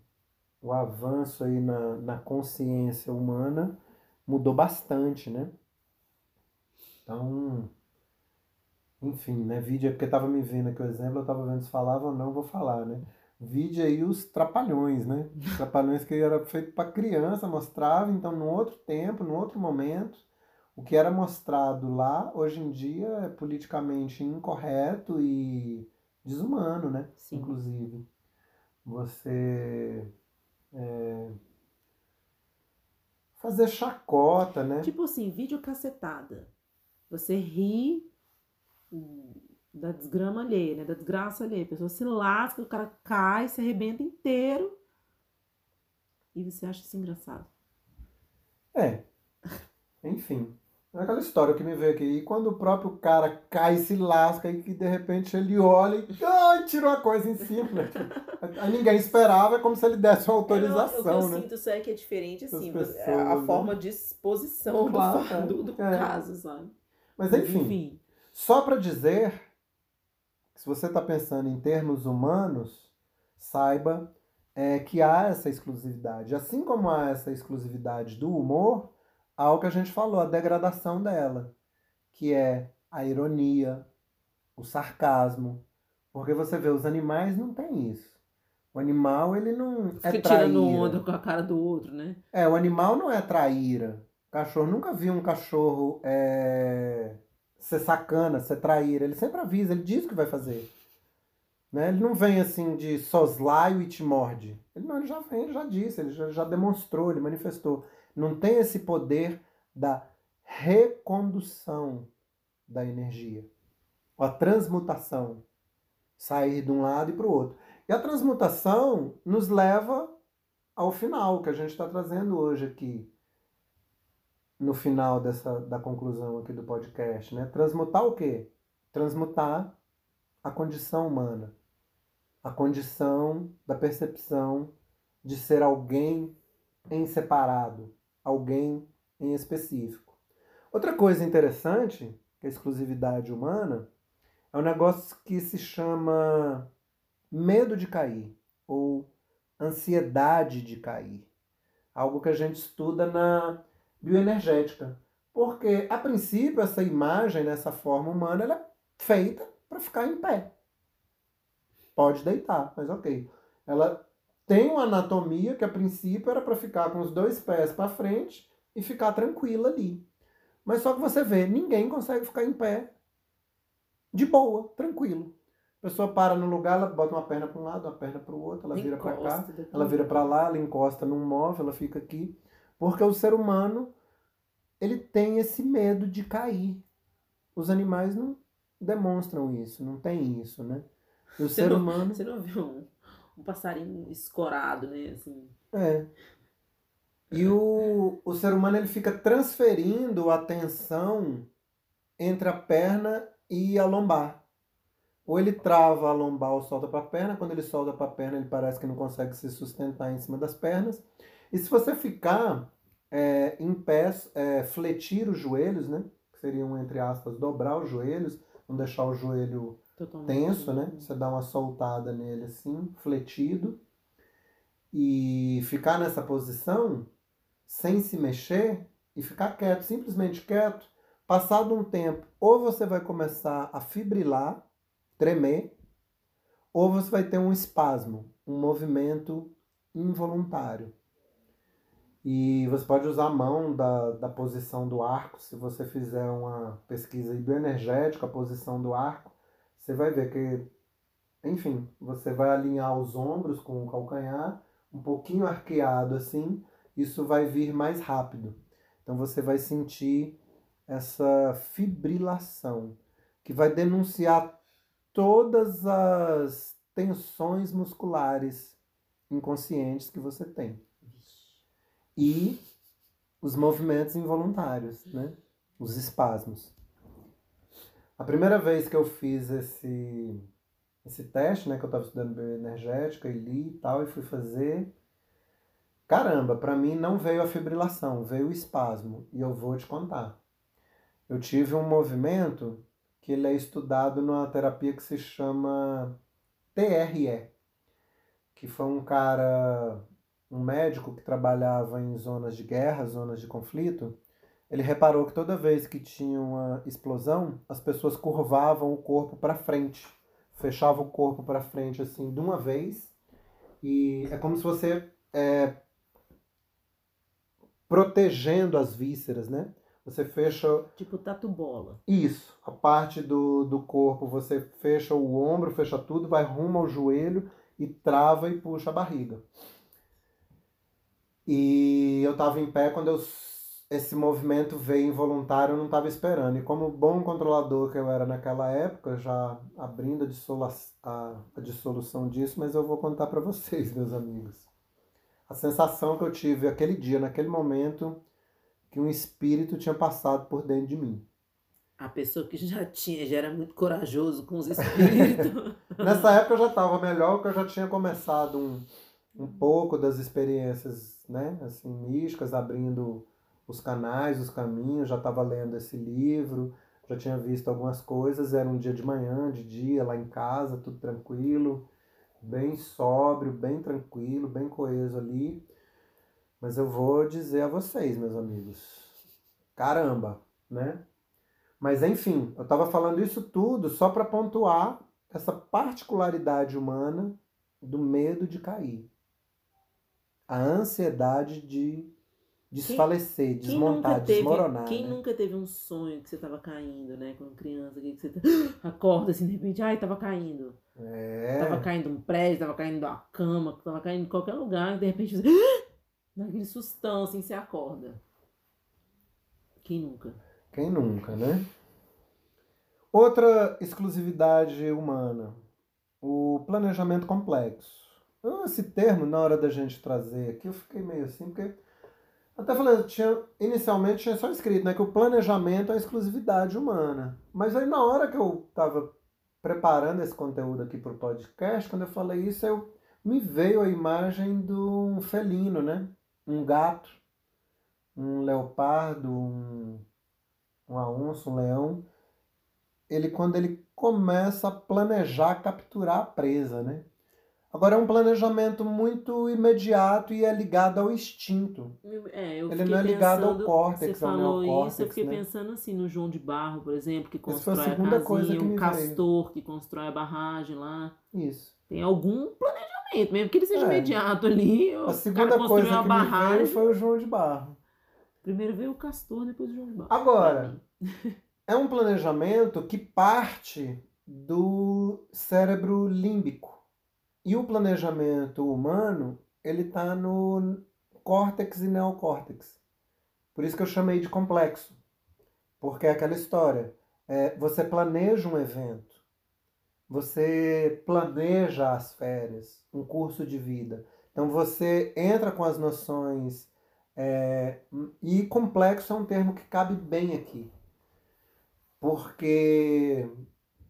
o avanço aí na, na consciência humana, mudou bastante, né? Então, enfim, né? Vídeo é porque tava me vendo aqui o exemplo, eu tava vendo se falava ou não, vou falar, né? Vídeo aí os trapalhões, né? Os trapalhões que era feito para criança, mostrava, então, num outro tempo, num outro momento, o que era mostrado lá, hoje em dia, é politicamente incorreto e desumano, né? Sim. Inclusive. Você. É, fazer chacota, né? Tipo assim, vídeo cacetada. Você ri da desgrama alheia, né? Da desgraça alheia. A pessoa se lasca, o cara cai, se arrebenta inteiro. E você acha isso engraçado. É. Enfim. É aquela história que me veio aqui. E quando o próprio cara cai e se lasca e que de repente ele olha e ai, tirou a coisa em cima. né? Aí ninguém esperava, é como se ele desse uma É, não, o que autorização, eu né? sinto isso é que é diferente, assim, Das é a pessoas, forma de exposição Claro, do, do, do é. caso, sabe? Mas enfim, só para dizer que se você está pensando em termos humanos, saiba é, que há essa exclusividade. Assim como há essa exclusividade do humor, há o que a gente falou, a degradação dela, que é a ironia, o sarcasmo. Porque você vê, os animais não têm isso. O animal, ele não Fica é tirando traíra. onda com a cara do outro, né? É, o animal não é traíra. O cachorro nunca viu um cachorro é, ser sacana, ser traíra. Ele sempre avisa, ele diz o que vai fazer. Né? Ele não vem assim de soslaio e te morde. Ele não, ele já vem, ele já disse, ele já, já demonstrou, ele manifestou. Não tem esse poder da recondução da energia. A transmutação. Sair de um lado e para o outro. E a transmutação nos leva ao final, que a gente está trazendo hoje aqui, no final dessa, da conclusão aqui do podcast, né? Transmutar o quê? Transmutar a condição humana, a condição da percepção de ser alguém em separado, alguém em específico. Outra coisa interessante, que é a exclusividade humana, é um negócio que se chama medo de cair, ou ansiedade de cair. Algo que a gente estuda na bioenergética. Porque, a princípio, essa imagem, nessa forma humana, ela é feita para ficar em pé. Pode deitar, mas ok. Ela tem uma anatomia que, a princípio, era para ficar com os dois pés para frente e ficar tranquila ali. Mas só que você vê, ninguém consegue ficar em pé de boa, tranquilo. A pessoa para no lugar, ela bota uma perna para um lado, uma perna para o outro, ela vira para cá, ela vira para lá, ela encosta num móvel, ela fica aqui, porque o ser humano ele tem esse medo de cair. Os animais não demonstram isso, não tem isso, né? E o Você ser não- humano Você não viu um, passarinho escorado, né? Assim, é. E o, o ser humano ele fica transferindo a tensão entre a perna e a lombar. Ou ele trava a lombar ou solta para a perna. Quando ele solta para a perna, ele parece que não consegue se sustentar em cima das pernas. E se você ficar é, em pé, é, fletir os joelhos, né? Que seriam, entre aspas, dobrar os joelhos, não deixar o joelho totalmente. tenso, né? Você dá uma soltada nele assim, fletido, e ficar nessa posição sem se mexer e ficar quieto, simplesmente quieto. Passado um tempo, ou você vai começar a fibrilar, tremer, ou você vai ter um espasmo, um movimento involuntário. E você pode usar a mão da, da posição do arco, se você fizer uma pesquisa bioenergética, a posição do arco, você vai ver que, enfim, você vai alinhar os ombros com o calcanhar, um pouquinho arqueado assim, isso vai vir mais rápido. Então você vai sentir essa fibrilação, que vai denunciar todas as tensões musculares inconscientes que você tem. E os movimentos involuntários, né? Os espasmos. A primeira vez que eu fiz esse, esse teste, né, que eu estava estudando bioenergética e li e tal, e fui fazer. Caramba, para mim não veio a fibrilação, veio o espasmo. E eu vou te contar. Eu tive um movimento que ele é estudado numa terapia que se chama TRE, que foi um cara, um médico que trabalhava em zonas de guerra, zonas de conflito, ele reparou que toda vez que tinha uma explosão, as pessoas curvavam o corpo para frente, fechavam o corpo para frente assim de uma vez, e é como se você é, protegendo as vísceras, né? Você fecha. Tipo tatu bola. Isso. A parte do, do corpo, você fecha o ombro, fecha tudo, vai rumo ao joelho e trava e puxa a barriga. E eu estava em pé quando eu, esse movimento veio involuntário, eu não estava esperando. E como bom controlador que eu era naquela época, já abrindo a, dissolu a, a dissolução disso, mas eu vou contar para vocês, meus amigos. A sensação que eu tive aquele dia, naquele momento, que um espírito tinha passado por dentro de mim. A pessoa que já tinha, já era muito corajoso com os espíritos. Nessa época eu já estava melhor, porque eu já tinha começado um, um pouco das experiências né, assim, místicas, abrindo os canais, os caminhos, já estava lendo esse livro, já tinha visto algumas coisas, era um dia de manhã, de dia, lá em casa, tudo tranquilo, bem sóbrio, bem tranquilo, bem coeso ali. Mas eu vou dizer a vocês, meus amigos, caramba, né? Mas enfim, eu estava falando isso tudo só para pontuar essa particularidade humana do medo de cair a ansiedade de desfalecer, quem, desmontar, quem teve, desmoronar. Quem né? nunca teve um sonho que você estava caindo, né? Quando criança, que você acorda assim, de repente, ai, tava caindo. É. Tava caindo um prédio, tava caindo a cama, tava caindo em qualquer lugar, e de repente, você... naquele sustão, assim, você acorda. Quem nunca? Quem nunca, né? Outra exclusividade humana, o planejamento complexo. Esse termo, na hora da gente trazer aqui, eu fiquei meio assim, porque. Até falando, tinha, inicialmente tinha só escrito né, que o planejamento é exclusividade humana. Mas aí na hora que eu estava preparando esse conteúdo aqui para o podcast, quando eu falei isso, eu, me veio a imagem de um felino, né? Um gato, um leopardo, um, uma onça, um leão. Ele, quando ele começa a planejar capturar a presa, né? Agora é um planejamento muito imediato e é ligado ao instinto. É, Ele não é ligado pensando, ao córtex, você falou neocórtex, isso, eu fiquei né? pensando assim no João de Barro, por exemplo, que a constrói a, segunda coisa casinha, o veio. castor que constrói a barragem lá. Isso. Tem algum planejamento, mesmo que ele seja É. imediato ali. A segunda coisa que barragem. me veio foi o João de Barro. Primeiro veio o castor, depois o João de Barro. Agora, é um planejamento que parte do cérebro límbico. E o planejamento humano, ele está no córtex e neocórtex. Por isso que eu chamei de complexo. Porque é aquela história. É, você planeja um evento. Você planeja as férias, um curso de vida. Então você entra com as noções. é, e complexo é um termo que cabe bem aqui. Porque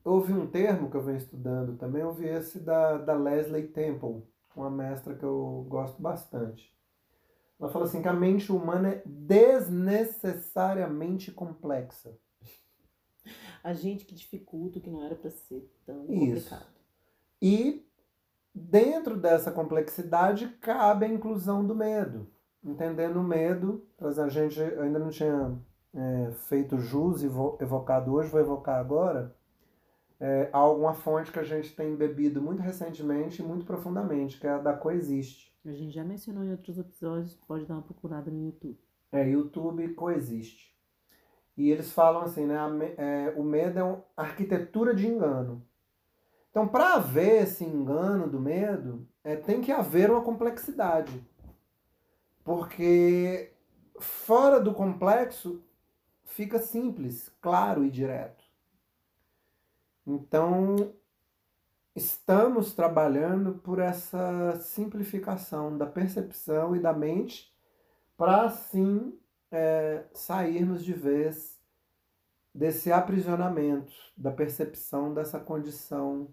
houve um termo que eu venho estudando também, vi esse da, da Leslie Temple, uma mestra que eu gosto bastante. Ela fala assim que a mente humana é desnecessariamente complexa. A gente que dificulta o que não era pra ser tão Isso. complicado. E dentro dessa complexidade cabe a inclusão do medo. Entendendo o medo, a gente ainda não tinha é, feito jus e evo- evocado hoje, vou evocar agora. É, há alguma fonte que a gente tem bebido muito recentemente e muito profundamente, que é a da Coexiste. A gente já mencionou em outros episódios, pode dar uma procurada no YouTube. É, YouTube Coexiste. E eles falam assim, né? a é, o medo é uma arquitetura de engano. Então, para haver esse engano do medo, é, tem que haver uma complexidade. Porque fora do complexo fica simples, claro e direto. Então, estamos trabalhando por essa simplificação da percepção e da mente para assim é, sairmos de vez desse aprisionamento, da percepção dessa condição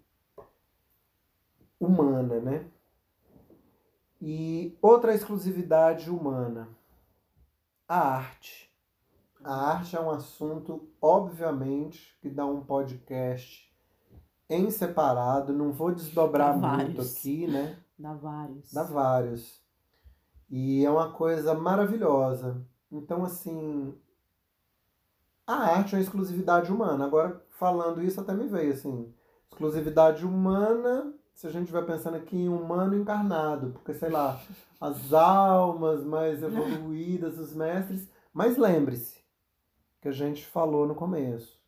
humana, né? E outra exclusividade humana, a arte. A arte é um assunto, obviamente, que dá um podcast em separado. Não vou desdobrar Dá muito vários. aqui, né? Dá vários. Dá vários. E é uma coisa maravilhosa. Então, assim, a arte é uma exclusividade humana. Agora, falando isso, até me veio assim: exclusividade humana, se a gente estiver pensando aqui em humano encarnado, porque sei lá, as almas mais evoluídas, os mestres. Mas lembre-se que a gente falou no começo,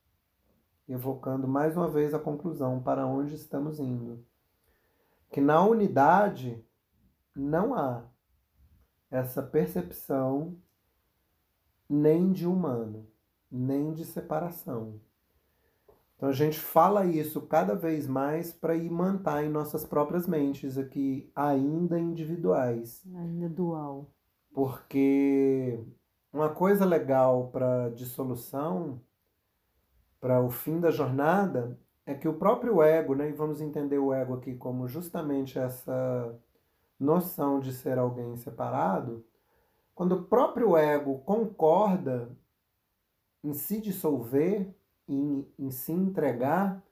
evocando mais uma vez a conclusão para onde estamos indo. Que na unidade não há essa percepção nem de humano, nem de separação. Então a gente fala isso cada vez mais para imantar em nossas próprias mentes aqui, ainda individuais. Ainda dual. Porque uma coisa legal para dissolução, para o fim da jornada, é que o próprio ego, né, e vamos entender o ego aqui como justamente essa noção de ser alguém separado, quando o próprio ego concorda em se dissolver, em, em se entregar,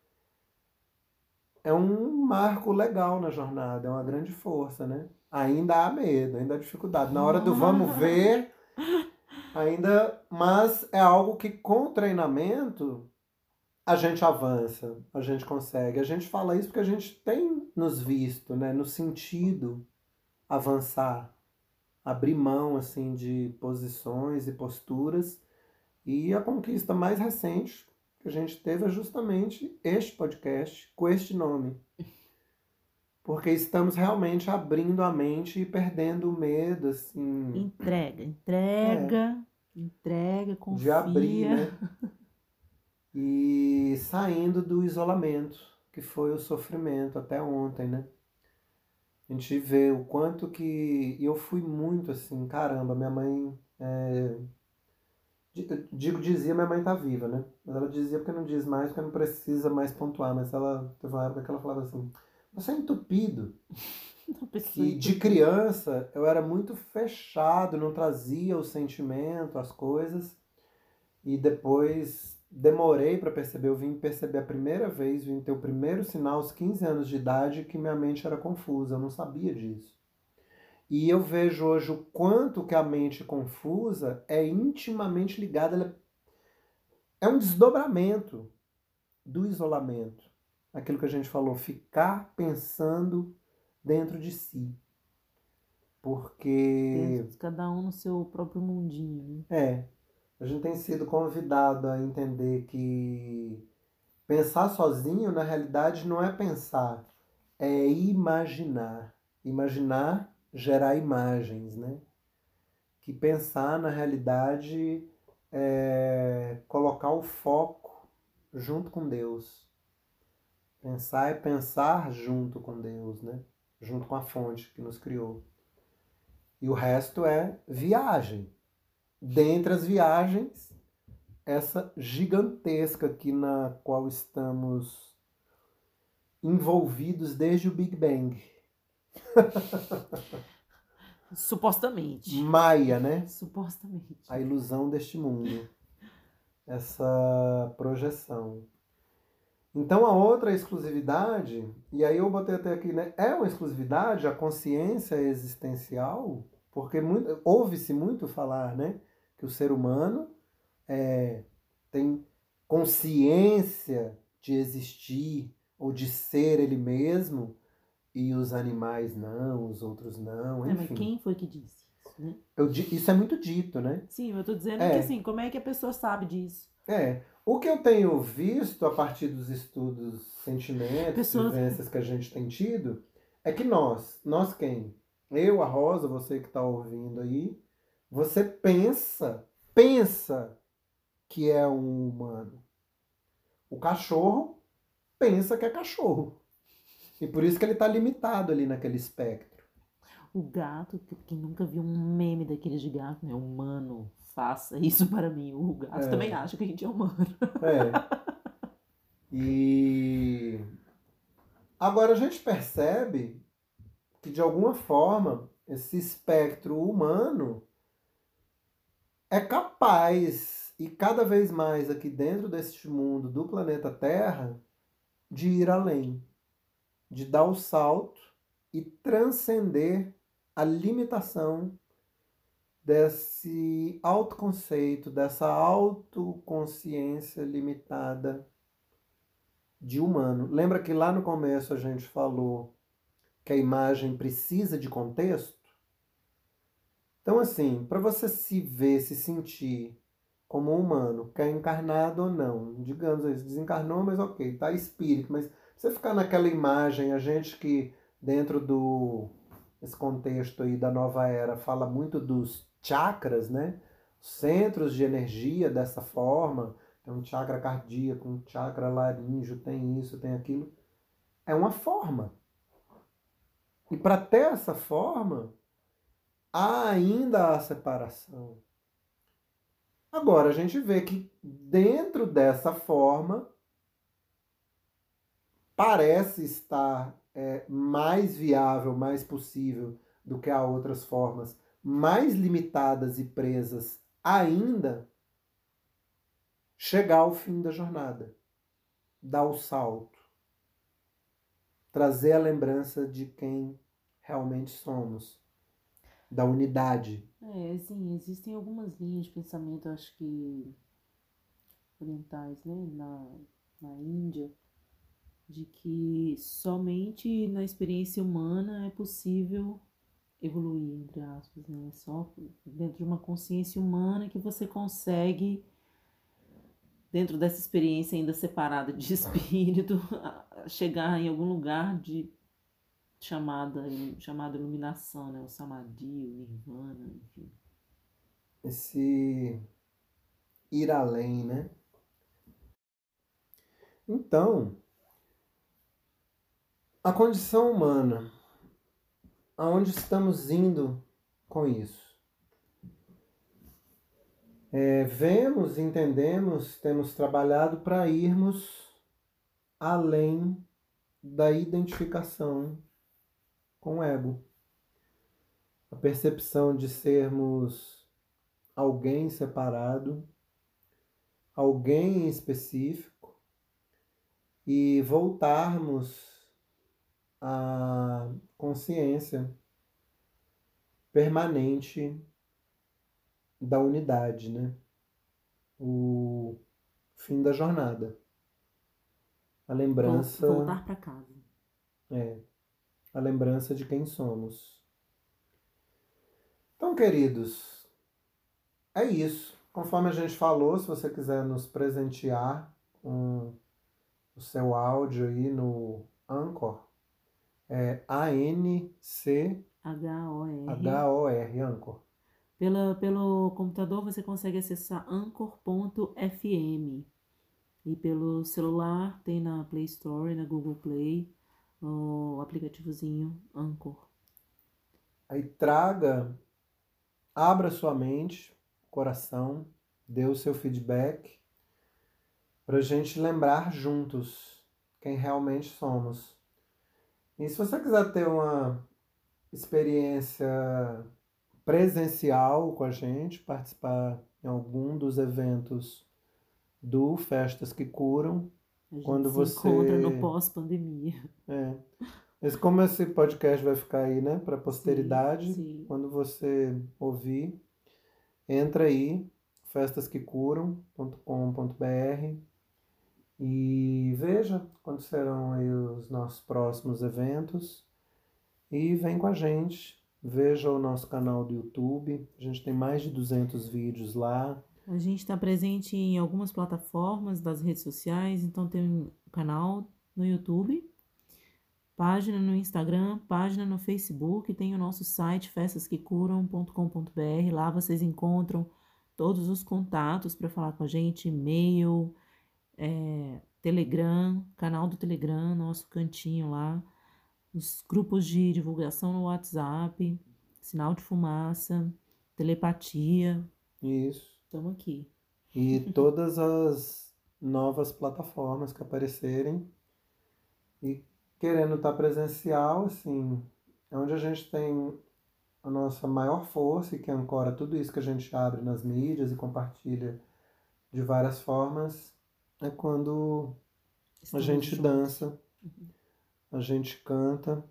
é um marco legal na jornada, é uma grande força, né? Ainda há medo, ainda há dificuldade. Na hora do vamos ver, ainda, mas é algo que com treinamento a gente avança, a gente consegue. A gente fala isso porque a gente tem nos visto, né, no sentido avançar, abrir mão assim de posições e posturas. E a conquista mais recente que a gente teve é justamente este podcast com este nome. Porque estamos realmente abrindo a mente e perdendo o medo, assim. Entrega, entrega, é. entrega, confia. De abrir, né? E saindo do isolamento, que foi o sofrimento até ontem, né? A gente vê o quanto que. E eu fui muito assim, caramba, minha mãe. É... Digo, dizia, minha mãe tá viva, né? Mas ela dizia porque não diz mais, porque não precisa mais pontuar. Mas ela teve uma época que ela falava assim: você é entupido. E de criança eu era muito fechado, não trazia o sentimento, as coisas. E depois demorei para perceber, eu vim perceber a primeira vez, vim ter o primeiro sinal aos 15 anos de idade que minha mente era confusa, eu não sabia disso. E eu vejo hoje o quanto que a mente confusa é intimamente ligada, é um desdobramento do isolamento. Aquilo que a gente falou, ficar pensando dentro de si. Porque. Cada um no seu próprio mundinho. Né? É. A gente tem sido convidado a entender que pensar sozinho, na realidade, não é pensar, é imaginar. Imaginar, gerar imagens, né? Que pensar, na realidade, é colocar o foco junto com Deus. Pensar é pensar junto com Deus, né? Junto com a fonte que nos criou. E o resto é viagem dentre as viagens, essa gigantesca aqui na qual estamos envolvidos desde o Big Bang. Supostamente. Maia, né? Supostamente. A ilusão deste mundo. Essa projeção. Então a outra exclusividade, e aí eu botei até aqui, né? É uma exclusividade, a consciência existencial, porque ouve-se muito falar, né? que o ser humano é, tem consciência de existir ou de ser ele mesmo e os animais não, os outros não, enfim. É, mas quem foi que disse isso, né? Eu, isso é muito dito, né? Sim, eu estou dizendo é. que assim, como é que a pessoa sabe disso? É, o que eu tenho visto a partir dos estudos, sentimentos, Pessoas... vivências que a gente tem tido, é que nós, nós quem? Eu, a Rosa, você que está ouvindo aí, você pensa, pensa que é um humano. O cachorro pensa que é cachorro. E por isso que ele está limitado ali naquele espectro. O gato, quem nunca viu um meme daqueles de gato, né? Humano, faça isso para mim. O gato é. também acha que a gente é humano. É. E agora a gente percebe que de alguma forma esse espectro humano é capaz, e cada vez mais aqui dentro deste mundo do planeta Terra, de ir além, de dar o salto e transcender a limitação desse autoconceito, dessa autoconsciência limitada de humano. Lembra que lá no começo a gente falou que a imagem precisa de contexto? Então, assim, para você se ver, se sentir como humano, quer encarnado ou não, digamos isso, desencarnou, mas ok, tá espírito, mas você ficar naquela imagem, a gente que dentro do esse contexto aí da nova era fala muito dos chakras, né? Centros de energia dessa forma, tem um chakra cardíaco, um chakra laríngeo, tem isso, tem aquilo. É uma forma. E para ter essa forma, há ainda a separação. Agora, a gente vê que dentro dessa forma, parece estar é, mais viável, mais possível do que há outras formas, mais limitadas e presas ainda, chegar ao fim da jornada, dar o salto, trazer a lembrança de quem realmente somos, da unidade. É, existem algumas linhas de pensamento, acho que orientais, né, na, na Índia, de que somente na experiência humana é possível evoluir, entre aspas, né? Só dentro de uma consciência humana que você consegue, dentro dessa experiência ainda separada de espírito, chegar em algum lugar de chamada, chamada iluminação, né? O samadhi, o nirvana, enfim. Esse ir além, né? Então, a condição humana, aonde estamos indo com isso? É, vemos, entendemos, temos trabalhado para irmos além da identificação com o ego. A percepção de sermos alguém separado, alguém específico e voltarmos a consciência permanente da unidade, né? O fim da jornada. A lembrança. Voltar para casa. É. A lembrança de quem somos. Então, queridos, é isso. Conforme a gente falou, se você quiser nos presentear com o seu áudio aí no Anchor, é A-N-C... H-O-R. H-O-R, Anchor. Pela, pelo computador você consegue acessar anchor.fm. E pelo celular tem na Play Store, na Google Play, o aplicativozinho Anchor. Aí traga, abra sua mente, coração, dê o seu feedback, para a gente lembrar juntos quem realmente somos. E se você quiser ter uma experiência presencial com a gente, participar em algum dos eventos do Festas que Curam, A gente Quando se você- encontra no pós-pandemia. é. Mas como esse podcast vai ficar aí, né, para posteridade, Sim, sim. quando você ouvir, entra aí, festasquecuram.com.br e veja quando serão aí os nossos próximos eventos e vem com a gente. Veja o nosso canal do YouTube, a gente tem mais de 200 vídeos lá. A gente está presente em algumas plataformas das redes sociais, então tem um canal no YouTube, página no Instagram, página no Facebook, tem o nosso site festasquecuram.com.br. Lá vocês encontram todos os contatos para falar com a gente, e-mail, é, Telegram, canal do Telegram, nosso cantinho lá, os grupos de divulgação no WhatsApp, sinal de fumaça, telepatia, Isso. estamos aqui. E todas as novas plataformas que aparecerem. E querendo estar presencial, assim, é onde a gente tem a nossa maior força e que ancora tudo isso que a gente abre nas mídias e compartilha de várias formas, é quando a Estamos gente juntos. dança, a gente canta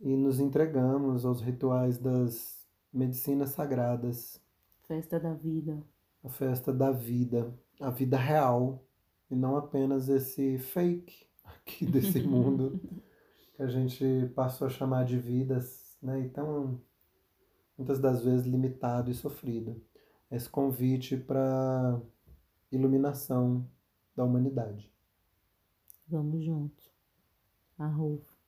e nos entregamos aos rituais das medicinas sagradas, Festa da vida. a festa da vida, a vida real, e não apenas esse fake aqui desse mundo que a gente passou a chamar de vidas, né? Então, muitas das vezes limitado e sofrido. Esse convite para iluminação da humanidade. Vamos juntos. Arroba.